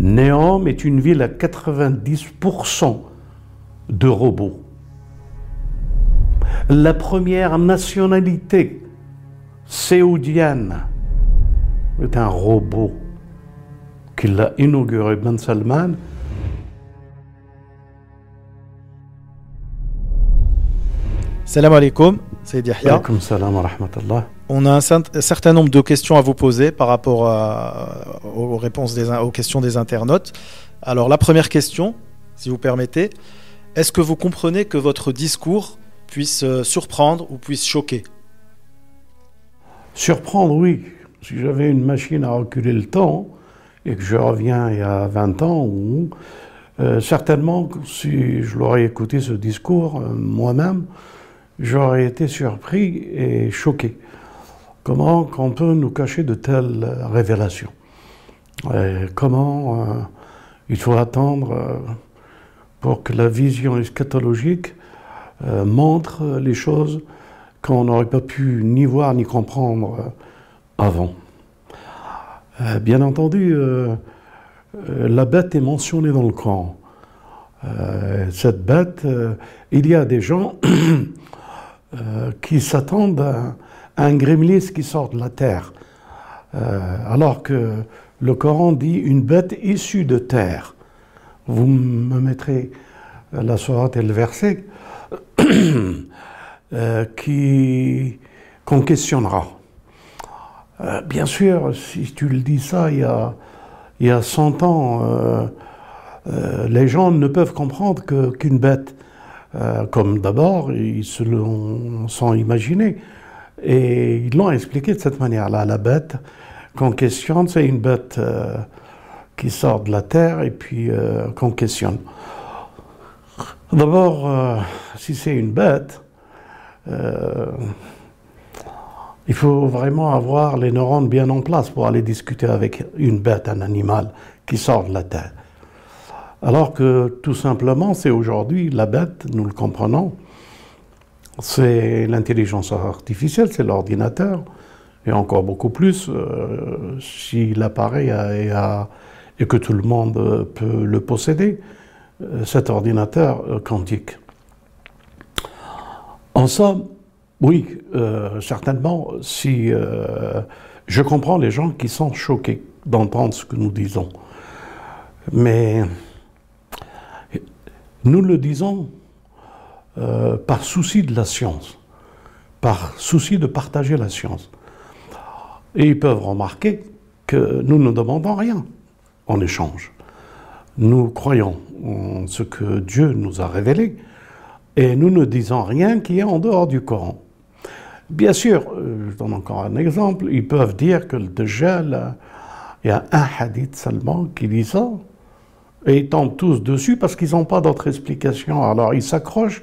Néom est une ville à 90% de robots. La première nationalité saoudienne est un robot qu'il a inauguré Ben Salman. Salam alaikum, c'est Yahya. Alaikum salam wa rahmatullah. On a un certain nombre de questions à vous poser par rapport aux, réponses aux questions des internautes. Alors la première question, si vous permettez, est-ce que vous comprenez que votre discours puisse euh, surprendre ou puisse choquer? Surprendre, oui. Si j'avais une machine à reculer le temps et que je reviens il y a 20 ans, euh, certainement, si je l'aurais écouté ce discours euh, moi-même, j'aurais été surpris et choqué. Comment on peut nous cacher de telles révélations? Comment euh, il faut attendre euh, pour que la vision eschatologique euh, montre les choses qu'on n'aurait pas pu ni voir ni comprendre avant? Bien entendu, la bête est mentionnée dans le Coran. cette bête, il y a des gens qui s'attendent à un gremlin qui sort de la terre. Euh, alors que le Coran dit une bête issue de terre. Vous me mettrez la sourate et le verset euh, qui qu'on questionnera. Euh, bien sûr, si tu le dis ça il y a, il y a 100 ans, les gens ne peuvent comprendre qu'une bête, comme d'abord, ils se sont imaginés et ils l'ont expliqué de cette manière-là. La bête qu'on questionne, c'est une bête euh, qui sort de la terre et puis euh, qu'on questionne. D'abord, euh, si c'est une bête, il faut vraiment avoir les neurones bien en place pour aller discuter avec une bête, un animal qui sort de la terre. Alors que tout simplement, c'est aujourd'hui la bête, nous le comprenons, c'est l'intelligence artificielle, c'est l'ordinateur, et encore beaucoup plus euh, si l'appareil et que tout le monde peut le posséder, euh, cet ordinateur euh, quantique. En somme, oui, certainement, si je comprends les gens qui sont choqués d'entendre ce que nous disons, mais nous le disons euh, par souci de la science, par souci de partager la science. Et ils peuvent remarquer que nous ne demandons rien en échange. Nous croyons en ce que Dieu nous a révélé et nous ne disons rien qui est en dehors du Coran. Bien sûr, euh, je donne encore un exemple, ils peuvent dire que le il y a un hadith seulement qui dit ça, et ils tombent tous dessus parce qu'ils n'ont pas d'autre explication. Alors ils s'accrochent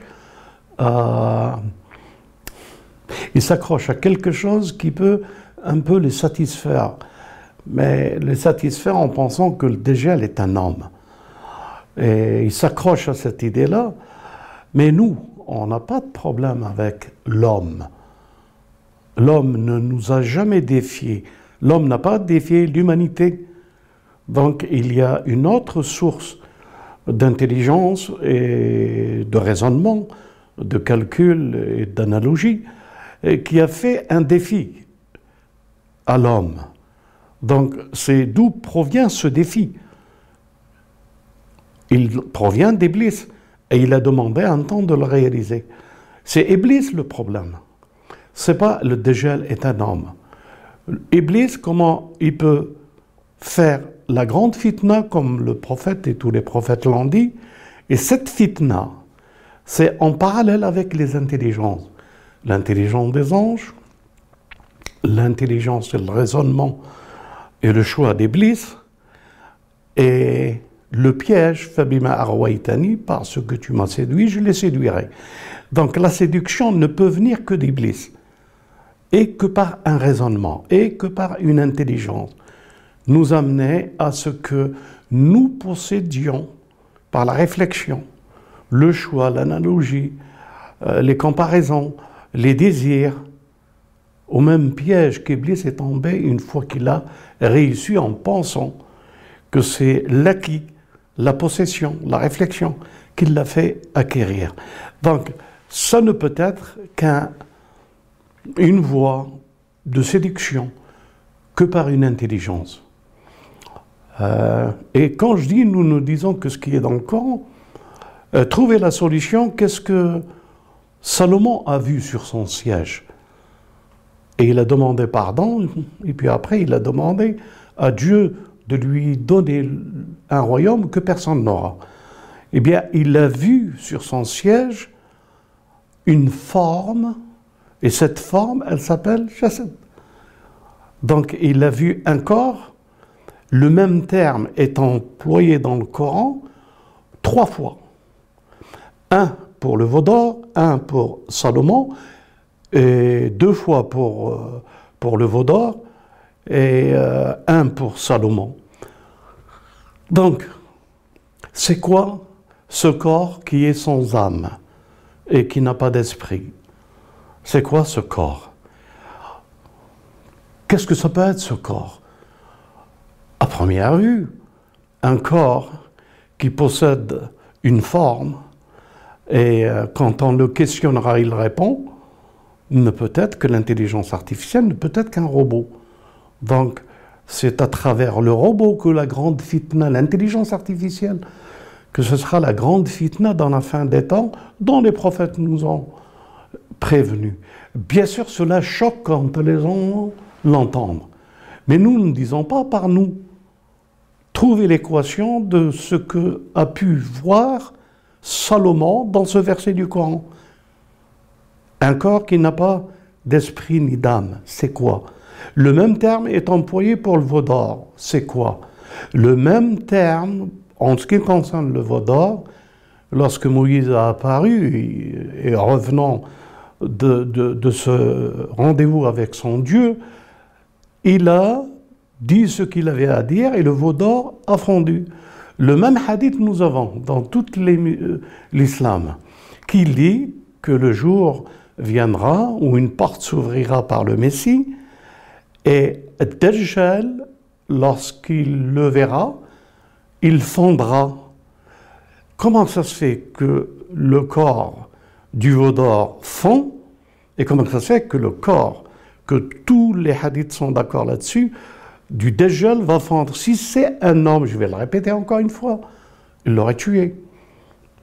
euh, ils s'accrochent à quelque chose qui peut un peu les satisfaire. Mais les satisfaire en pensant que le dégel est un homme. Et ils s'accrochent à cette idée-là. Mais nous, on n'a pas de problème avec l'homme. L'homme ne nous a jamais défié. L'homme n'a pas défié l'humanité. Donc il y a une autre source d'intelligence et de raisonnement de calcul et d'analogie, qui a fait un défi à l'homme. Donc c'est d'où provient ce défi. Il provient d'Iblis et il a demandé un temps de le réaliser. C'est Iblis le problème. C'est pas le dégel est un homme. Iblis, comment il peut faire la grande fitna comme le prophète et tous les prophètes l'ont dit, et cette fitna, c'est en parallèle avec les intelligences. L'intelligence des anges, l'intelligence et le raisonnement et le choix d'Iblis, et le piège, Fabima Arwaitani, parce que tu m'as séduit, je les séduirai. Donc la séduction ne peut venir que d'Iblis, et que par un raisonnement, et que par une intelligence, nous amener à ce que nous possédions par la réflexion, le choix, l'analogie, euh, les comparaisons, les désirs, au même piège qu'Iblis est tombé une fois qu'il a réussi en pensant que c'est l'acquis, la possession, la réflexion qui l'a fait acquérir. Donc, ça ne peut être qu'une voie de séduction que par une intelligence. Euh, et quand je dis, nous nous disons que ce qui est dans le Coran, euh, trouver la solution, qu'est-ce que Salomon a vu sur son siège? Et il a demandé pardon, et puis après il a demandé à Dieu de lui donner un royaume que personne n'aura. Eh bien, il a vu sur son siège une forme, et cette forme, elle s'appelle Chassid. Donc, il a vu un corps, le même terme est employé dans le Coran trois fois. Un pour le Vaudor, un pour Salomon, et deux fois pour, euh, pour le Vaudor, et euh, un pour Salomon. Donc, c'est quoi ce corps qui est sans âme et qui n'a pas d'esprit? C'est quoi ce corps? Qu'est-ce que ça peut être ce corps? À première vue, un corps qui possède une forme et euh, quand on le questionnera, il répond, ne peut être que l'intelligence artificielle, ne peut être qu'un robot. Donc, c'est à travers le robot que la grande fitna, l'intelligence artificielle, que ce sera la grande fitna dans la fin des temps dont les prophètes nous ont prévenus. Bien sûr, cela choque quand les gens l'entendent. Mais nous ne disons pas par nous. Trouvez l'équation de ce que a pu voir Salomon dans ce verset du Coran. Un corps qui n'a pas d'esprit ni d'âme, c'est quoi? Le même terme est employé pour le veau d'or, c'est quoi? Le même terme, en ce qui concerne le veau d'or, lorsque Moïse a apparu et revenant de, de ce rendez-vous avec son Dieu, il a dit ce qu'il avait à dire et le veau d'or a fondu. Le même hadith nous avons dans tout euh, l'islam qui dit que le jour viendra où une porte s'ouvrira par le Messie et Dajjal, lorsqu'il le verra, il fondra. Comment ça se fait que le corps du veau d'or fond et comment ça se fait que le corps, que tous les hadiths sont d'accord là-dessus, du Dajjal va fondre. Si c'est un homme, je vais le répéter encore une fois, il l'aurait tué.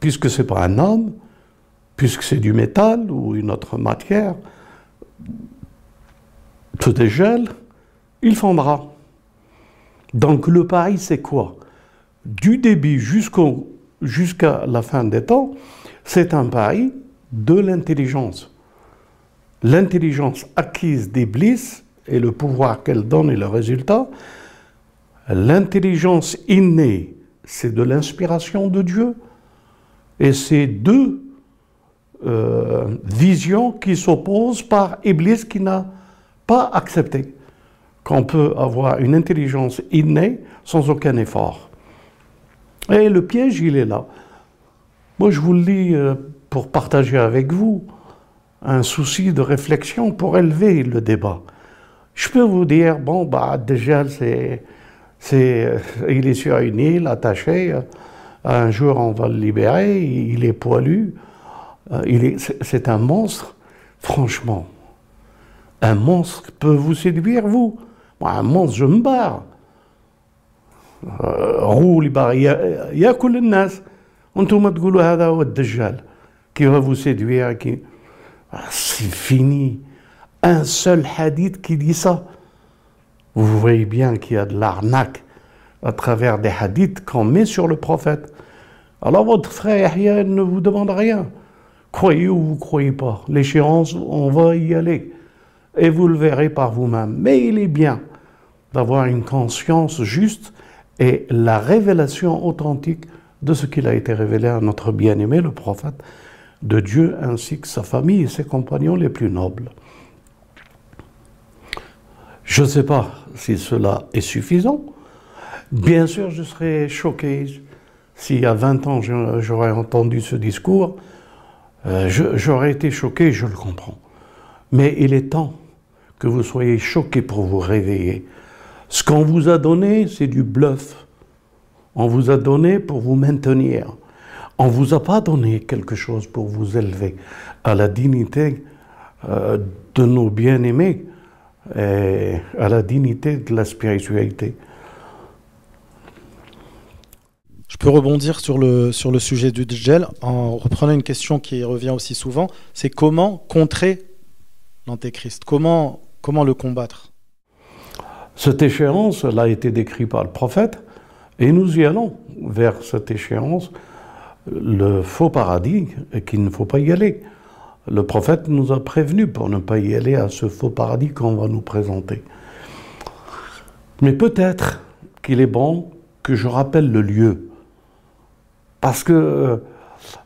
Puisque ce n'est pas un homme, puisque c'est du métal ou une autre matière, ce Dajjal, il fondra. Donc le pari, c'est quoi? Du début jusqu'à la fin des temps, c'est un pari de l'intelligence. L'intelligence acquise d'Iblis et le pouvoir qu'elle donne et le résultat. L'intelligence innée, c'est de l'inspiration de Dieu. Et c'est deux euh, visions qui s'opposent par Iblis qui n'a pas accepté qu'on peut avoir une intelligence innée sans aucun effort. Et le piège, il est là. Moi, je vous le dis euh, pour partager avec vous un souci de réflexion pour élever le débat. Je peux vous dire, bon, bah, déjà, c'est, c'est, il est sur une île, attaché. Un jour, on va le libérer. Il est poilu. Euh, il est, c'est un monstre. Franchement, un monstre peut vous séduire, vous Moi, Un monstre, je me barre. روح ياكل الناس وانتم تقولوا هذا هو الدجال qui va vous séduire qui ah, c'est fini un seul hadith qui dit ça. Vous voyez bien qu'il y a de l'arnaque à travers des hadiths qu'on met sur le prophète. Alors votre frère Yahya ne vous demande rien. Croyez ou vous croyez pas. L'échéance, on va y aller. Et vous le verrez par vous-même. Mais il est bien d'avoir une conscience juste et la révélation authentique de ce qu'il a été révélé à notre bien-aimé, le prophète de Dieu, ainsi que sa famille et ses compagnons les plus nobles. Je ne sais pas si cela est suffisant. Bien sûr, je serais choqué y a 20 ans j'aurais entendu ce discours. Euh, j'aurais été choqué, je le comprends. Mais il est temps que vous soyez choqués pour vous réveiller. Ce qu'on vous a donné, c'est du bluff. On vous a donné pour vous maintenir. On ne vous a pas donné quelque chose pour vous élever à la dignité euh, de nos bien-aimés à la dignité de la spiritualité. Je peux rebondir sur le, sur le sujet du Djel en reprenant une question qui revient aussi souvent, c'est comment contrer l'antéchrist? Comment, comment le combattre? Cette échéance, elle a été décrite par le prophète, et nous y allons vers cette échéance, le faux paradis, et qu'il ne faut pas y aller. Le prophète nous a prévenus pour ne pas y aller à ce faux paradis qu'on va nous présenter. Mais peut-être qu'il est bon que je rappelle le lieu. Parce que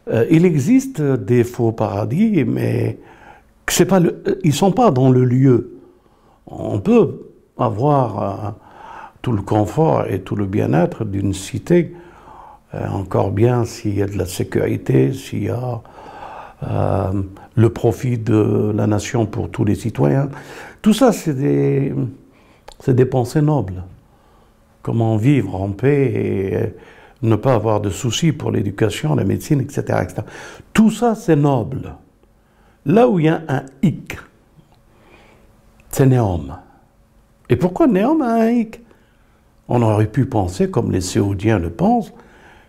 euh, il existe des faux paradis, mais c'est pas ils ne sont pas dans le lieu. On peut avoir euh, tout le confort et tout le bien-être d'une cité, euh, encore bien s'il y a de la sécurité, s'il y a le profit de la nation pour tous les citoyens. Tout ça, c'est des, des pensées nobles. Comment vivre en paix et ne pas avoir de soucis pour l'éducation, la médecine, etc. etc. Tout ça, c'est noble. Là où il y a un hic, c'est Néom. Et pourquoi Néom a un hic? On aurait pu penser, comme les Séoudiens le pensent,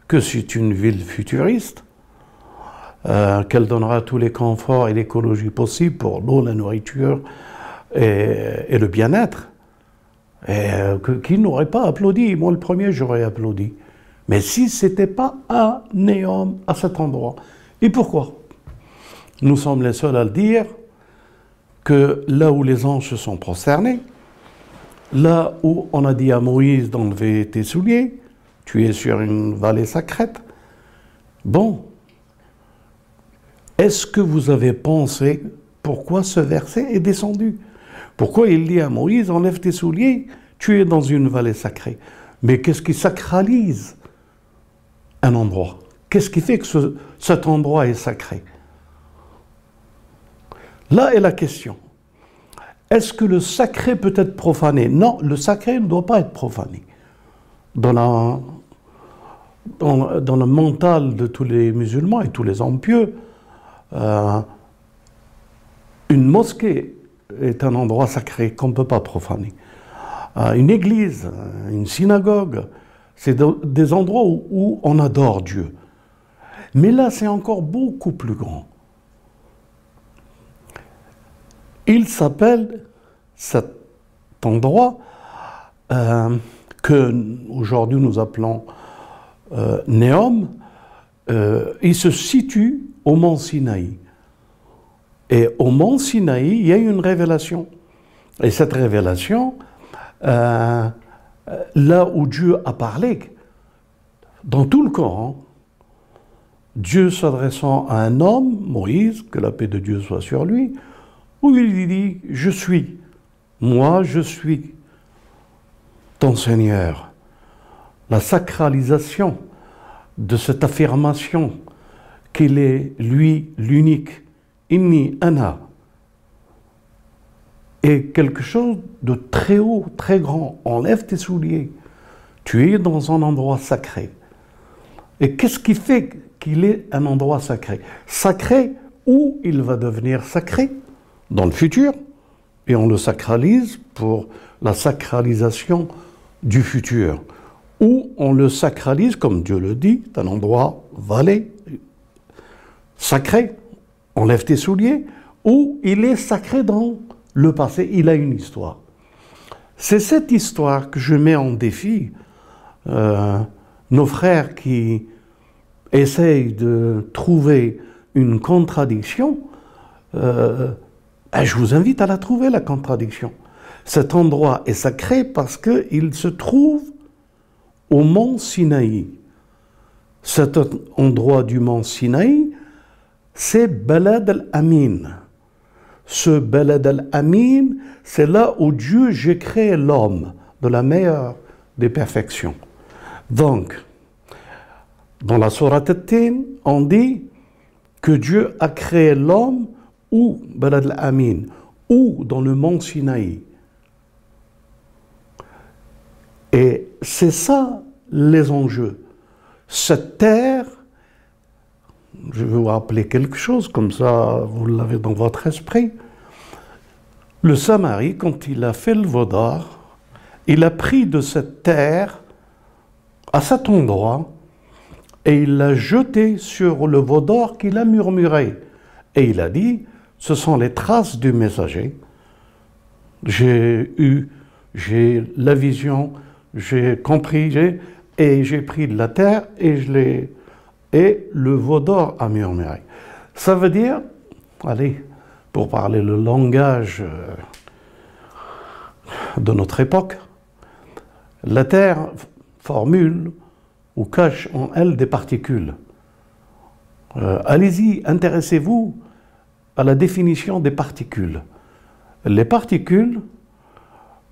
que c'est une ville futuriste, euh, qu'elle donnera tous les conforts et l'écologie possibles pour l'eau, la nourriture et, le bien-être. Et euh, qui n'aurait pas applaudi Moi, le premier, j'aurais applaudi. Mais si ce n'était pas un néom à cet endroit. Et pourquoi? Nous sommes les seuls à le dire que là où les anges se sont prosternés, là où on a dit à Moïse d'enlever tes souliers, tu es sur une vallée sacrète. Bon, est-ce que vous avez pensé pourquoi ce verset est descendu? Pourquoi il dit à Moïse, enlève tes souliers, tu es dans une vallée sacrée Mais qu'est-ce qui sacralise un endroit? Qu'est-ce qui fait que cet endroit est sacré? Là est la question. Est-ce que le sacré peut être profané? Non, le sacré ne doit pas être profané. Dans, dans, le mental de tous les musulmans et tous les hommes pieux, euh, une mosquée est un endroit sacré qu'on ne peut pas profaner. Euh, une église, une synagogue, c'est des endroits où, on adore Dieu. Mais là, c'est encore beaucoup plus grand. Il s'appelle cet endroit euh, que aujourd'hui nous appelons euh, Néom. Euh, il se situe au mont Sinaï. Et au mont Sinaï, il y a une révélation. Et cette révélation, euh, euh, là où Dieu a parlé, dans tout le Coran, Dieu s'adressant à un homme, Moïse, que la paix de Dieu soit sur lui, où il dit, je suis, moi je suis ton Seigneur. La sacralisation de cette affirmation qu'il est lui l'unique, inni ana, est quelque chose de très haut, très grand. Enlève tes souliers. Tu es dans un endroit sacré. Et qu'est-ce qui fait qu'il est un endroit sacré? Sacré où il va devenir sacré dans le futur, et on le sacralise pour la sacralisation du futur, ou on le sacralise, comme Dieu le dit, d'un endroit valé, sacré, enlève tes souliers, ou il est sacré dans le passé, il a une histoire. C'est cette histoire que je mets en défi. Euh, nos frères qui essayent de trouver une contradiction, euh, ben, je vous invite à la trouver, la contradiction. Cet endroit est sacré parce qu'il se trouve au mont Sinaï. Cet endroit du mont Sinaï, c'est Balad al-Amin ce Balad al-Amin, c'est là où Dieu j'ai créé l'homme de la meilleure des perfections. Donc, dans la Sourate on dit que Dieu a créé l'homme ou Balad al-Amin, ou dans le mont Sinaï. Et c'est ça les enjeux. Cette terre, je vais vous rappeler quelque chose, comme ça vous l'avez dans votre esprit. Le Samari, quand il a fait le Vaudar, il a pris de cette terre à cet endroit et il l'a jeté sur le Vaudor qu'il a murmuré. Et il a dit, ce sont les traces du messager. J'ai eu, j'ai la vision, j'ai compris, et j'ai pris de la terre et je l'ai. Et le Vaudor a murmuré. Ça veut dire, allez, pour parler le langage euh, de notre époque, la terre formule ou cache en elle des particules. Euh, allez-y, intéressez-vous à la définition des particules. Les particules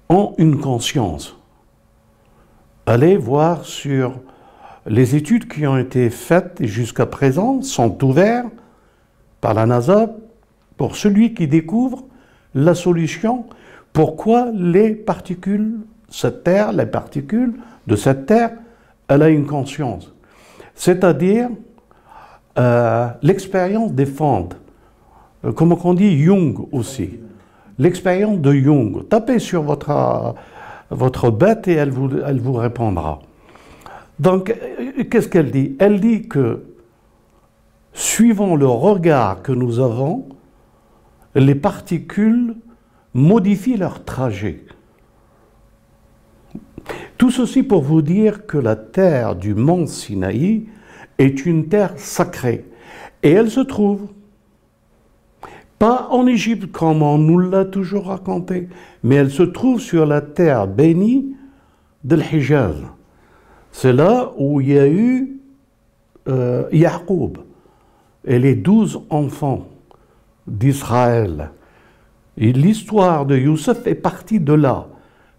ont une conscience. Allez voir sur les études qui ont été faites jusqu'à présent sont ouvertes par la NASA pour celui qui découvre la solution pourquoi les particules, cette Terre, les particules de cette Terre elle a une conscience? C'est-à-dire euh, l'expérience des fentes. Euh, comment on dit Jung aussi. L'expérience de Jung. Tapez sur votre, votre bête et elle vous répondra. Donc, euh, qu'est-ce qu'elle dit? Elle dit que, suivant le regard que nous avons, les particules modifient leur trajet. Tout ceci pour vous dire que la terre du mont Sinaï est une terre sacrée. Et elle se trouve pas en Égypte comme on nous l'a toujours raconté, mais elle se trouve sur la terre bénie de l'Hijaz. C'est là où il y a eu euh, et les douze enfants d'Israël. Et l'histoire de Youssef est partie de là.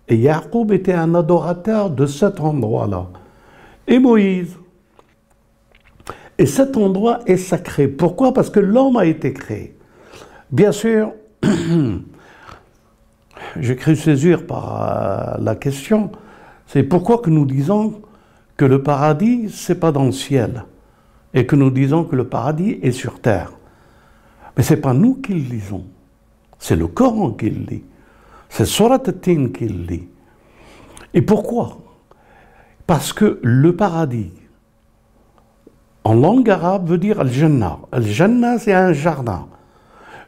Et Yacoub était un adorateur de cet endroit-là. Et Moïse. Et cet endroit est sacré. Pourquoi? Parce que l'homme a été créé. Bien sûr, j'ai cru saisir par euh, la question, c'est pourquoi que nous disons que le paradis, c'est pas dans le ciel, et que nous disons que le paradis est sur terre. Mais c'est pas nous qui le disons, c'est le Coran qui le dit. C'est Surat qui le dit. Et pourquoi? Parce que le paradis, en langue arabe, veut dire Al-Jannah. Al-Jannah, c'est un jardin.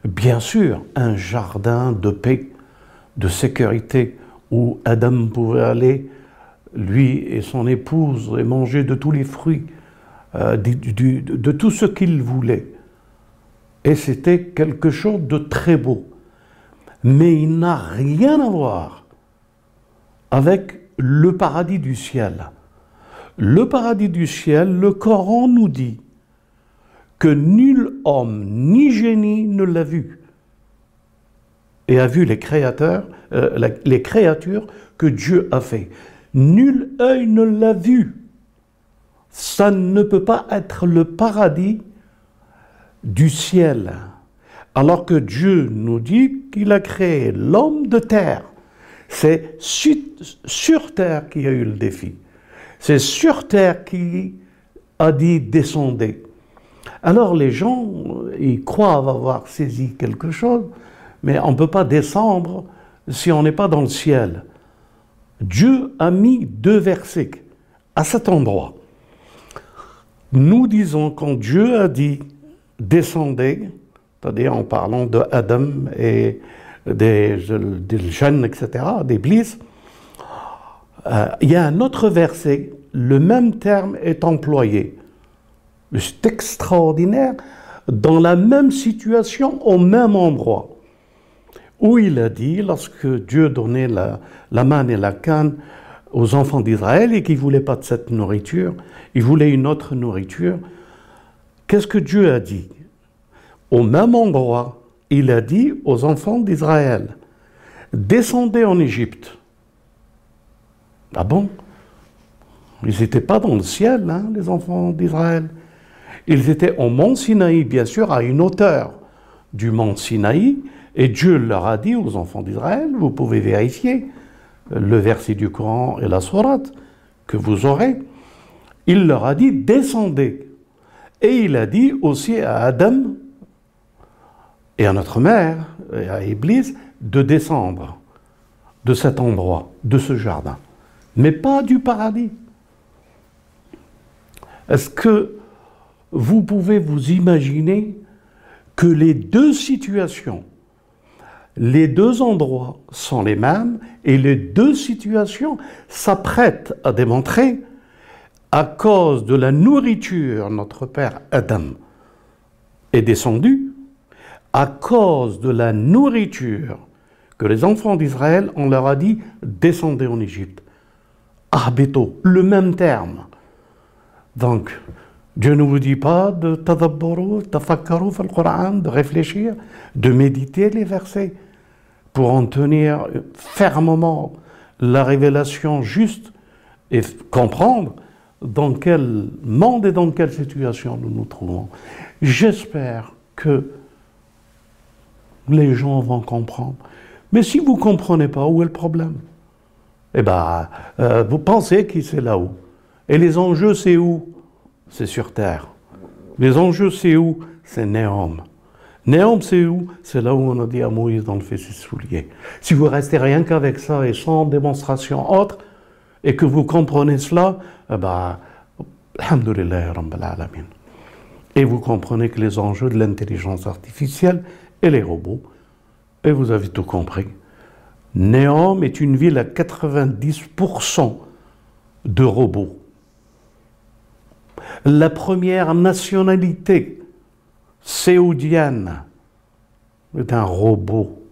Bien sûr, un jardin de paix, de sécurité, où Adam pouvait aller, lui et son épouse, et manger de tous les fruits, euh, de tout ce qu'il voulait. Et c'était quelque chose de très beau mais il n'a rien à voir avec le paradis du ciel. Le paradis du ciel, le Coran nous dit que nul homme ni génie ne l'a vu et a vu les créateurs, euh, les créatures que Dieu a fait. Nul œil ne l'a vu. Ça ne peut pas être le paradis du ciel. Alors que Dieu nous dit qu'il a créé l'homme de terre. C'est sur terre qu'il y a eu le défi. C'est sur terre qui a dit descendez. Alors les gens, ils croient avoir saisi quelque chose, mais on ne peut pas descendre si on n'est pas dans le ciel. Dieu a mis deux versets à cet endroit. Nous disons quand Dieu a dit descendez, c'est-à-dire en parlant de Adam et des, jeunes, etc., des bliss, euh, il y a un autre verset, le même terme est employé. C'est extraordinaire, dans la même situation, au même endroit, où il a dit, lorsque Dieu donnait la, la manne et la canne aux enfants d'Israël et qu'ils ne voulaient pas de cette nourriture, ils voulaient une autre nourriture, qu'est-ce que Dieu a dit? Au même endroit, il a dit aux enfants d'Israël, descendez en Égypte. Ah bon? Ils n'étaient pas dans le ciel, hein, les enfants d'Israël. Ils étaient au mont Sinaï, bien sûr, à une hauteur du mont Sinaï, et Dieu leur a dit aux enfants d'Israël, vous pouvez vérifier le verset du Coran et la sourate, que vous aurez, il leur a dit descendez. Et il a dit aussi à Adam et à notre mère, et à Iblis, de descendre de cet endroit, de ce jardin, mais pas du paradis. Est-ce que vous pouvez vous imaginer que les deux situations, les deux endroits sont les mêmes et les deux situations s'apprêtent à démontrer à cause de la nourriture, notre père Adam est descendu, à cause de la nourriture que les enfants d'Israël, on leur a dit, descendez en Égypte. Arbeto, le même terme. Donc, Dieu ne vous dit pas de tadabbaru, tafakkaru le Coran, de réfléchir, de méditer les versets pour en tenir fermement la révélation juste et comprendre dans quel monde et dans quelle situation nous nous trouvons. J'espère que les gens vont comprendre. Mais si vous ne comprenez pas, où est le problème? Eh bien, euh, vous pensez que c'est là-haut. Et les enjeux, c'est où? C'est sur Terre. Les enjeux, c'est où? C'est Néom. Néom, c'est où? C'est là où on a dit à Moïse dans le ses souliers. Si vous restez rien qu'avec ça et sans démonstration autre, et que vous comprenez cela, eh ben, alhamdulillah, alamin. Et vous comprenez que les enjeux de l'intelligence artificielle et les robots, et vous avez tout compris. Néom est une ville à 90% de robots. La première nationalité séoudienne est un robot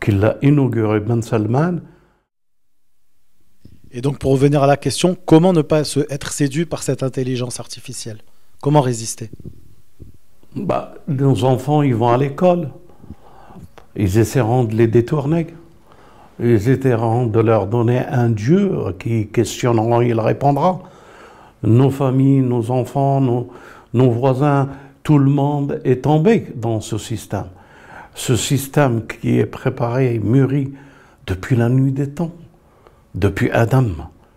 qui l'a inauguré Ben Salman. Et donc pour revenir à la question, comment ne pas se, être séduit par cette intelligence artificielle? Comment résister? Bah, Nos enfants, ils vont à l'école. Ils essaieront de les détourner. Ils essaieront de leur donner un Dieu qui questionnera, il répondra. Nos familles, nos enfants, nos, nos voisins, tout le monde est tombé dans ce système. Ce système qui est préparé et mûri depuis la nuit des temps, depuis Adam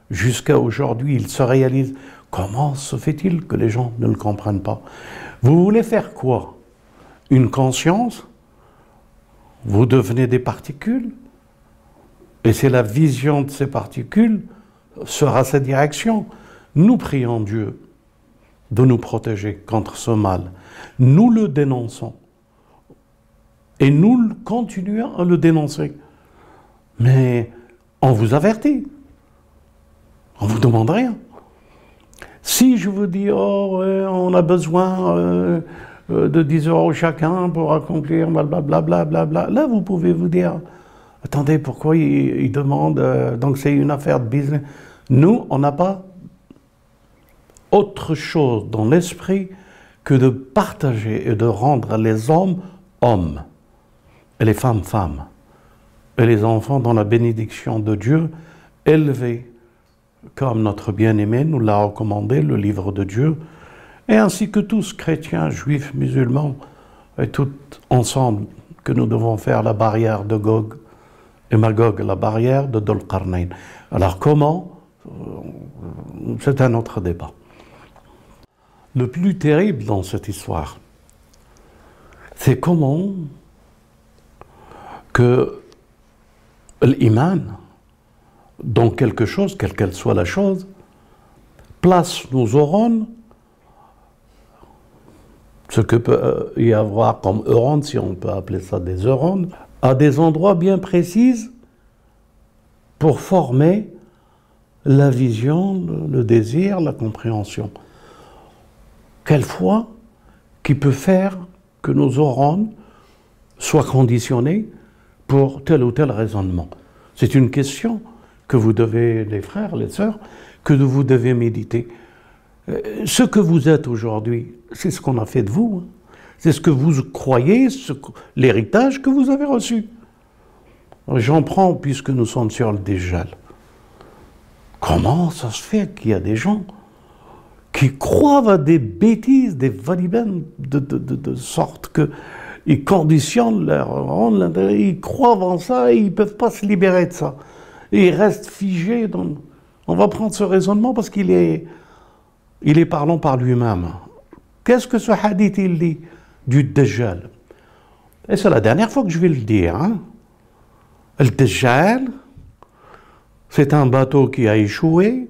jusqu'à aujourd'hui, il se réalise. Comment se fait-il que les gens ne le comprennent pas? Vous voulez faire quoi? Une conscience? Vous devenez des particules, et c'est la vision de ces particules sera sa direction. Nous prions Dieu de nous protéger contre ce mal. Nous le dénonçons. Et nous continuons à le dénoncer. Mais on vous avertit. On vous demande rien. Si je vous dis, oh, on a besoin euh, euh, de 10 euros chacun pour accomplir blablabla, bla, bla, là vous pouvez vous dire, attendez, pourquoi ils, demandent, euh, donc c'est une affaire de business. Nous, on n'a pas autre chose dans l'esprit que de partager et de rendre les hommes hommes et les femmes femmes et les enfants dans la bénédiction de Dieu élevés comme notre bien-aimé nous l'a recommandé, le livre de Dieu, et ainsi que tous, chrétiens, juifs, musulmans, et tout ensemble, que nous devons faire la barrière de Gog et Magog, la barrière de Dolqarnain. Alors comment? Euh, C'est un autre débat. Le plus terrible dans cette histoire, c'est comment que l'iman, dans quelque chose, quelle qu'elle soit la chose, place nos neurones ce que peut euh, y avoir comme neurones, si on peut appeler ça des neurones, à des endroits bien précis pour former la vision, le désir, la compréhension. Quelle foi qui peut faire que nos neurones soient conditionnés pour tel ou tel raisonnement C'est une question que vous devez, les frères, les sœurs, que vous devez méditer. Euh, ce que vous êtes aujourd'hui, c'est ce qu'on a fait de vous. Hein. C'est ce que vous croyez, l'héritage que vous avez reçu. J'en prends puisque nous sommes sur le dégel. Comment ça se fait qu'il y a des gens qui croient à des bêtises, des valibènes, de, de, sorte qu'ils conditionnent leur ils croient en ça et ils ne peuvent pas se libérer de ça. Ils restent figés. On va prendre ce raisonnement parce qu'il est, il est parlant par lui-même. Qu'est-ce que ce hadith il dit du Dajjal? Et c'est la dernière fois que je vais le dire. Hein. Le Dajjal, c'est un bateau qui a échoué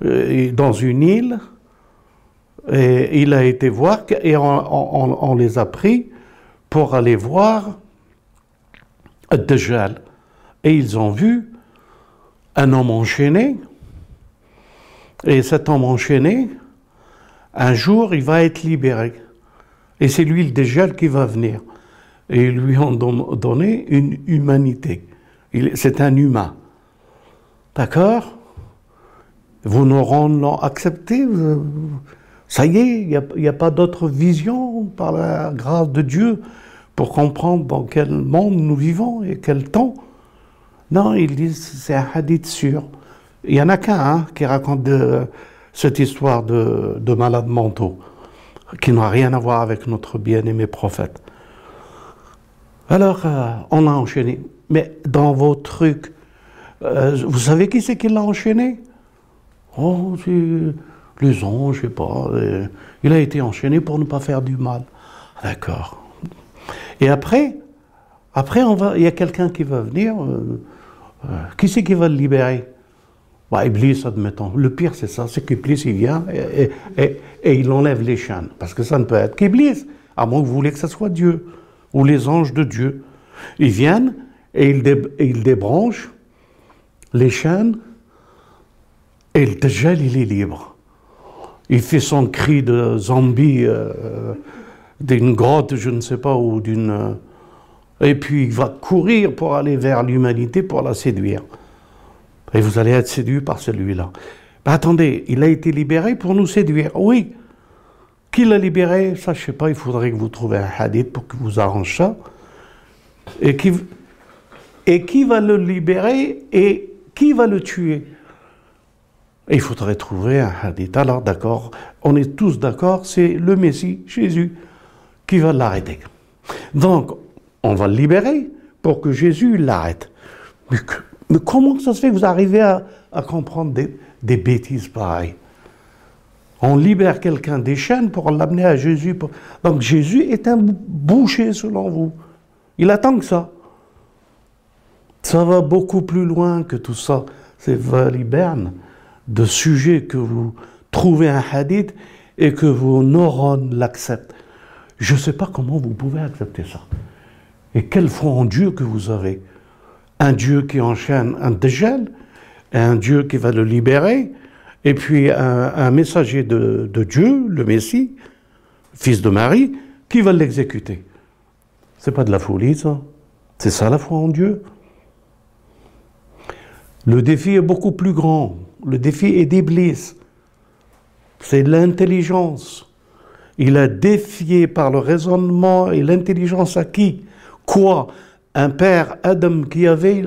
dans une île. Et il a été voir, et on, les a pris pour aller voir Dajjal. Et ils ont vu un homme enchaîné. Et cet homme enchaîné, un jour, il va être libéré. Et c'est lui le Dajjal qui va venir. Et ils lui ont donné une humanité. C'est un humain. D'accord? Vous n'auront accepté Ça y est, il n'y a, pas d'autre vision par la grâce de Dieu pour comprendre dans quel monde nous vivons et quel temps. Non, ils disent c'est un hadith sûr. Il n'y en a qu'un hein, qui raconte cette histoire de, de malades mentaux, qui n'a rien à voir avec notre bien-aimé prophète. Alors, euh, on a enchaîné. Mais dans vos trucs, euh, vous savez qui c'est qui l'a enchaîné? Oh, les anges, je sais pas. Euh, il a été enchaîné pour ne pas faire du mal. D'accord. Et après, après on va, il y a quelqu'un qui va venir. qui c'est qui va le libérer? Bah, Iblis, admettons. Le pire, c'est ça, c'est qu'Iblis, il vient et, et, il enlève les chaînes. Parce que ça ne peut être qu'Iblis, à moins que vous voulez que ce soit Dieu ou les anges de Dieu. Ils viennent et ils, débranchent les chaînes et le Dajjal, il est libre. Il fait son cri de zombie euh, d'une grotte, je ne sais pas, ou d'une... Euh, et puis il va courir pour aller vers l'humanité pour la séduire. Et vous allez être séduit par celui-là. Ben, attendez, il a été libéré pour nous séduire. Oui, qui l'a libéré? Ça, je ne sais pas, il faudrait que vous trouviez un hadith pour que vous arrange ça. Et qui, et qui va le libérer et qui va le tuer? Il faudrait trouver un hadith. Alors d'accord, on est tous d'accord, c'est le Messie, Jésus, qui va l'arrêter. Donc, on va le libérer pour que Jésus l'arrête. Mais, comment ça se fait que vous arrivez à, comprendre des, des bêtises pareilles? On libère quelqu'un des chaînes pour l'amener à Jésus. Donc Jésus est un boucher selon vous. Il attend que ça. Ça va beaucoup plus loin que tout ça. C'est valiberne de sujets que vous trouvez un hadith et que vos neurones l'acceptent. Je ne sais pas comment vous pouvez accepter ça. Et quel foi en Dieu que vous avez Un Dieu qui enchaîne un dégel, un Dieu qui va le libérer, et puis un, messager de, Dieu, le Messie, fils de Marie, qui va l'exécuter. C'est pas de la folie, ça. C'est ça la foi en Dieu. Le défi est beaucoup plus grand. Le défi est d'Iblis. C'est l'intelligence. Il a défié par le raisonnement et l'intelligence à qui? Quoi? Un père Adam qui avait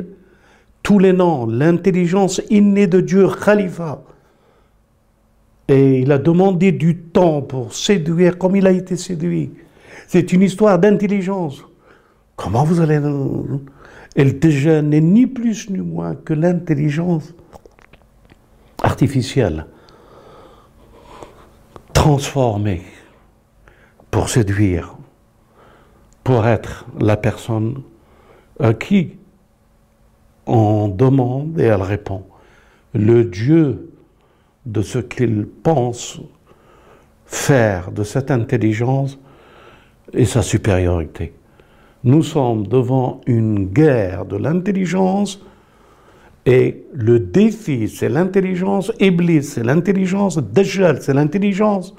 tous les noms, l'intelligence innée de Dieu, Khalifa. Et il a demandé du temps pour séduire comme il a été séduit. C'est une histoire d'intelligence. Comment vous allez... Elle déjà n'est ni plus ni moins que l'intelligence artificielle, transformée pour séduire, pour être la personne à qui on demande et elle répond. Le Dieu de ce qu'il pense faire de cette intelligence et sa supériorité. Nous sommes devant une guerre de l'intelligence et le défi, c'est l'intelligence, Iblis, c'est l'intelligence, Dajjal, c'est l'intelligence.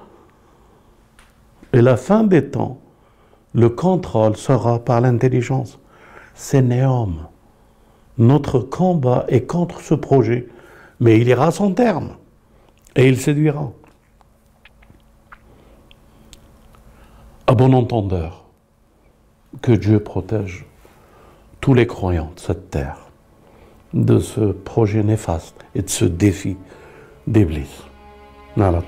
Et la fin des temps, le contrôle sera par l'intelligence. C'est Néom. Notre combat est contre ce projet, mais il ira à son terme et il séduira. À bon entendeur, que Dieu protège tous les croyants de cette terre de ce projet néfaste et de ce défi d'Iblis. Allah